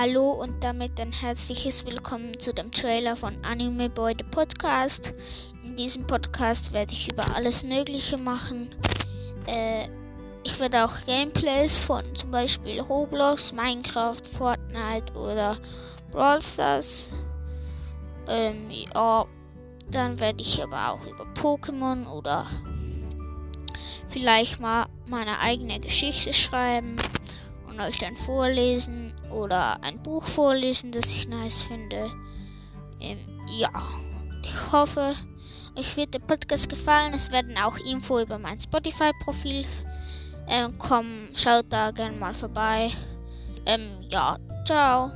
Hallo und damit ein herzliches Willkommen zu dem Trailer von Anime Boy the Podcast. In diesem Podcast werde ich über alles Mögliche machen. Äh, ich werde auch Gameplays von zum Beispiel Roblox, Minecraft, Fortnite oder Brawl Stars. Ähm, ja, dann werde ich aber auch über Pokémon oder vielleicht mal meine eigene Geschichte schreiben euch dann vorlesen oder ein Buch vorlesen, das ich nice finde. Ähm, ja, ich hoffe, euch wird der Podcast gefallen. Es werden auch Info über mein Spotify-Profil ähm, kommen. Schaut da gerne mal vorbei. Ähm, ja, ciao.